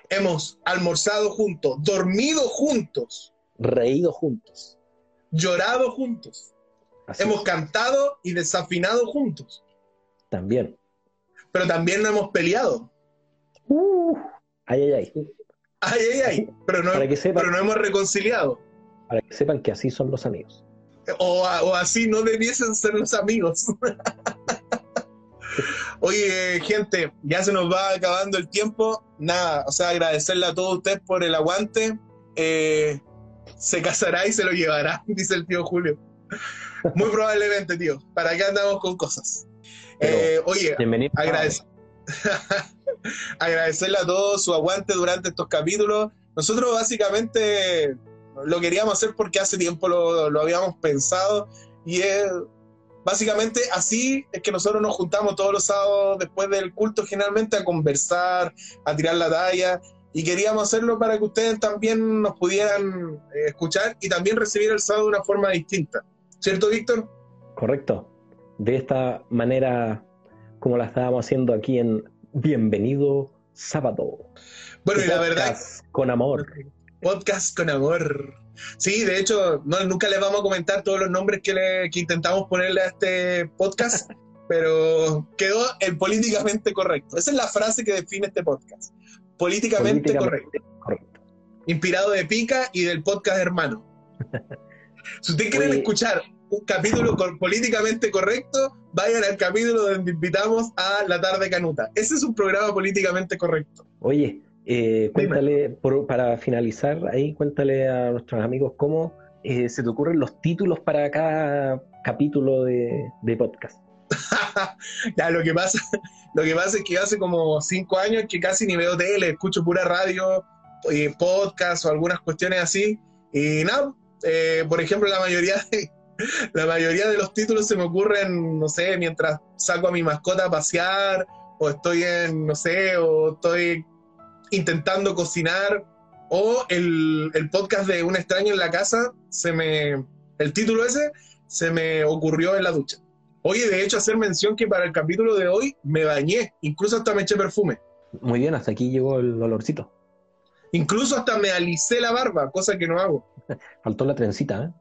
Hemos almorzado juntos, dormido juntos, Reído juntos. llorado juntos, Así hemos es. cantado y desafinado juntos, También. pero también nos hemos peleado. Uh, ay, ay, ay. Ay, ay, ay, pero no, Para que sepan, pero no hemos reconciliado. para que sepan que así son los amigos. O así no debiesen ser los amigos. Oye, gente, ya se nos va acabando el tiempo. Nada, o sea, agradecerle a todos ustedes por el aguante. Eh, se casará y se lo llevará, dice el tío Julio. Muy probablemente, tío. ¿Para qué andamos con cosas? Eh, oye, Bienvenido. agradece- agradecerle a todos su aguante durante estos capítulos. Nosotros básicamente lo queríamos hacer porque hace tiempo lo, lo habíamos pensado y es básicamente así es que nosotros nos juntamos todos los sábados después del culto generalmente a conversar, a tirar la talla y queríamos hacerlo para que ustedes también nos pudieran eh, escuchar y también recibir el sábado de una forma distinta. ¿Cierto, Víctor? Correcto. De esta manera, como la estábamos haciendo aquí en Bienvenido Sábado. Bueno, y la verdad podcast Con amor. Podcast con amor. Sí, de hecho, no, nunca les vamos a comentar todos los nombres que, le- que intentamos ponerle a este podcast, pero quedó el políticamente correcto. Esa es la frase que define este podcast. Políticamente, Políticamente correcto. correcto. Inspirado de Pica y del podcast hermano. si ustedes quieren Oye. escuchar un capítulo políticamente correcto, vayan al capítulo donde invitamos a La Tarde Canuta. Ese es un programa políticamente correcto. Oye, eh, cuéntale, por- para finalizar ahí, cuéntale a nuestros amigos cómo eh, se te ocurren los títulos para cada capítulo de, de podcast. ya, lo que pasa, lo que pasa es que hace como cinco años que casi ni veo tele, escucho pura radio, eh, podcast o algunas cuestiones así. Y nada, eh, por ejemplo, la mayoría de, la mayoría de los títulos se me ocurren, no sé, mientras saco a mi mascota a pasear, o estoy en, no sé, o estoy intentando cocinar, o el, el podcast de Un extraño en la casa, se me, el título ese se me ocurrió en la ducha. Oye, de hecho, hacer mención que para el capítulo de hoy me bañé, incluso hasta me eché perfume, Muy bien, hasta aquí llegó el olorcito. incluso hasta me alicé la barba, cosa que no hago. Faltó la trencita, ¿eh?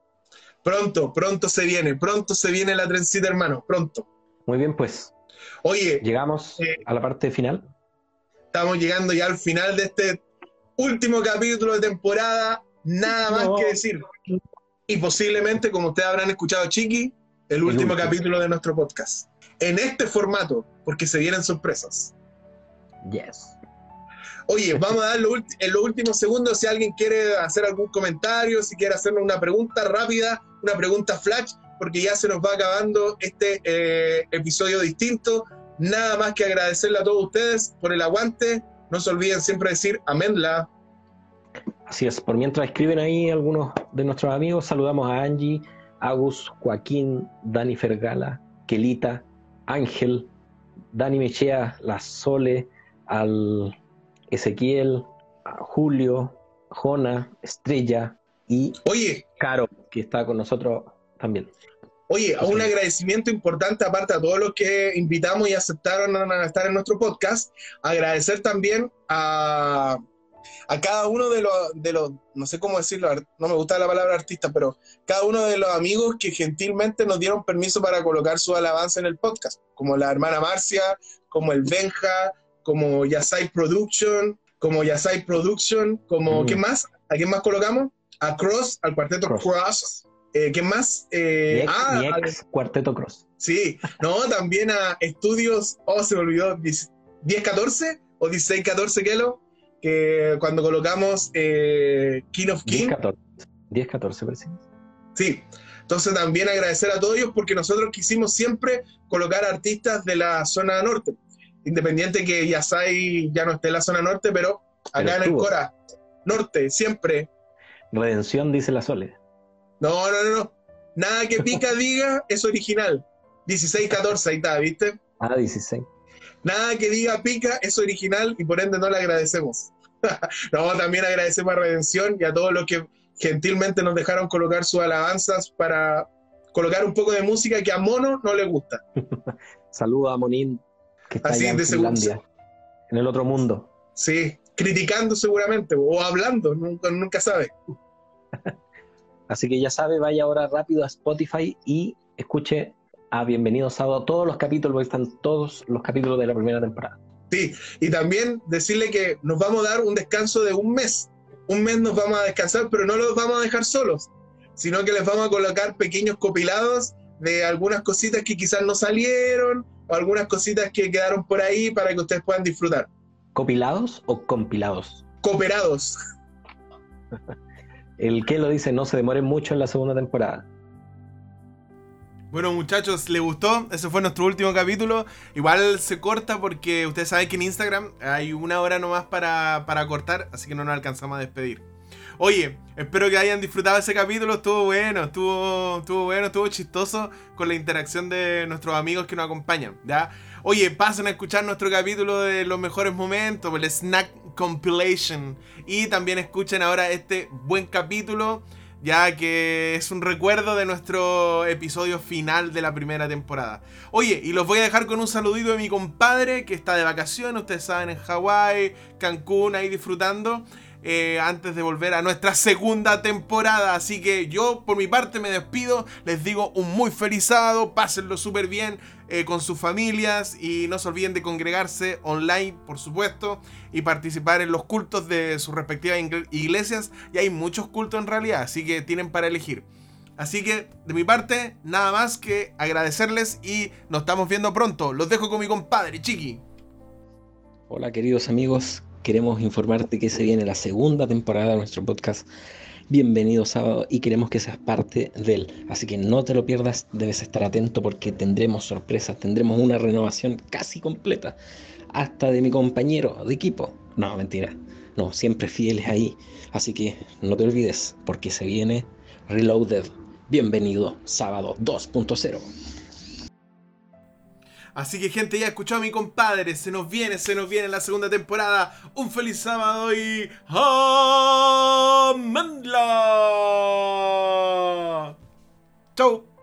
Pronto, pronto se viene, pronto se viene la trencita, hermano, pronto. Muy bien, pues Oye, llegamos Eh. a la parte final. estamos llegando ya al final de este último capítulo de temporada, nada más No. que decir. Y posiblemente, como ustedes habrán escuchado, Chiqui, el último último. capítulo de nuestro podcast. En este formato, porque se vienen sorpresas. Yes. Oye, vamos a dar en los últimos segundos si alguien quiere hacer algún comentario, si quiere hacernos una pregunta rápida, una pregunta flash, porque ya se nos va acabando este eh, episodio distinto. Nada más que agradecerle a todos ustedes por el aguante. No se olviden siempre decir la Así es, por mientras escriben ahí algunos de nuestros amigos, saludamos a Angie, Agus, Joaquín, Dani Fergala, Kelita, Ángel, Dani Mechea, La Sole, al Ezequiel, Julio, Jona, Estrella y Oye, Caro, que está con nosotros también. Oye, un agradecimiento importante, aparte a todos los que invitamos y aceptaron a estar en nuestro podcast, agradecer también a, a cada uno de los, de los, no sé cómo decirlo, no me gusta la palabra artista, pero cada uno de los amigos que gentilmente nos dieron permiso para colocar su alabanza en el podcast, como la hermana Marcia, como el Benja, como Yasai Production, como Yasai Production, como, mm. ¿qué más? ¿A quién más colocamos? A Cross, al cuarteto Cross. Eh, ¿Qué más? Eh, ah, Cuarteto Cross. Sí, no, también a estudios, oh, se me olvidó, 10-14 o 16-14, Kelo, que cuando colocamos eh, King of King. 10-14, Sí, entonces también agradecer a todos ellos porque nosotros quisimos siempre colocar artistas de la zona norte independiente que Yasai ya no esté en la zona norte, pero acá en el Cora, norte, siempre. Redención, dice la Sole. No, no, no, no. Nada que Pica diga es original. 16-14, ahí está, ¿viste? Ah, 16. Nada que diga Pica es original y por ende no le agradecemos. no, también agradecemos a Redención y a todos los que gentilmente nos dejaron colocar sus alabanzas para colocar un poco de música que a Mono no le gusta. Saludos a Monín Así de Finlandia, en el otro mundo. Sí, criticando seguramente, o hablando, nunca, nunca sabe. Así que ya sabe, vaya ahora rápido a Spotify y escuche a Bienvenido Sábado todos los capítulos, porque están todos los capítulos de la primera temporada. Sí, y también decirle que nos vamos a dar un descanso de un mes. Un mes nos vamos a descansar, pero no los vamos a dejar solos, sino que les vamos a colocar pequeños copilados de algunas cositas que quizás no salieron o algunas cositas que quedaron por ahí para que ustedes puedan disfrutar. ¿Copilados o compilados? Cooperados. El que lo dice, no se demore mucho en la segunda temporada. Bueno muchachos, ¿les gustó? Ese fue nuestro último capítulo. Igual se corta porque ustedes saben que en Instagram hay una hora nomás para, para cortar, así que no nos alcanzamos a despedir. Oye, espero que hayan disfrutado ese capítulo. Estuvo bueno, estuvo, estuvo bueno, estuvo chistoso con la interacción de nuestros amigos que nos acompañan. ¿ya? Oye, pasen a escuchar nuestro capítulo de los mejores momentos, el Snack Compilation. Y también escuchen ahora este buen capítulo, ya que es un recuerdo de nuestro episodio final de la primera temporada. Oye, y los voy a dejar con un saludito de mi compadre que está de vacaciones, ustedes saben, en Hawái, Cancún, ahí disfrutando. Eh, antes de volver a nuestra segunda temporada. Así que yo por mi parte me despido, les digo un muy feliz sábado, pásenlo súper bien eh, con sus familias y no se olviden de congregarse online, por supuesto, y participar en los cultos de sus respectivas iglesias. Y hay muchos cultos en realidad, así que tienen para elegir. Así que de mi parte, nada más que agradecerles y nos estamos viendo pronto. Los dejo con mi compadre, Chiqui. Hola queridos amigos, queremos informarte que se viene la segunda temporada de nuestro podcast. Bienvenido sábado y queremos que seas parte de él. Así que no te lo pierdas, debes estar atento porque tendremos sorpresas, tendremos una renovación casi completa, hasta de mi compañero de equipo. No, mentira, no, siempre fieles ahí. Así que no te olvides porque se viene Reloaded. Bienvenido sábado 2.0. Así que gente, ya escuchado a mi compadre. Se nos viene, se nos viene la segunda temporada. Un feliz sábado y... ¡Amandla! Chau.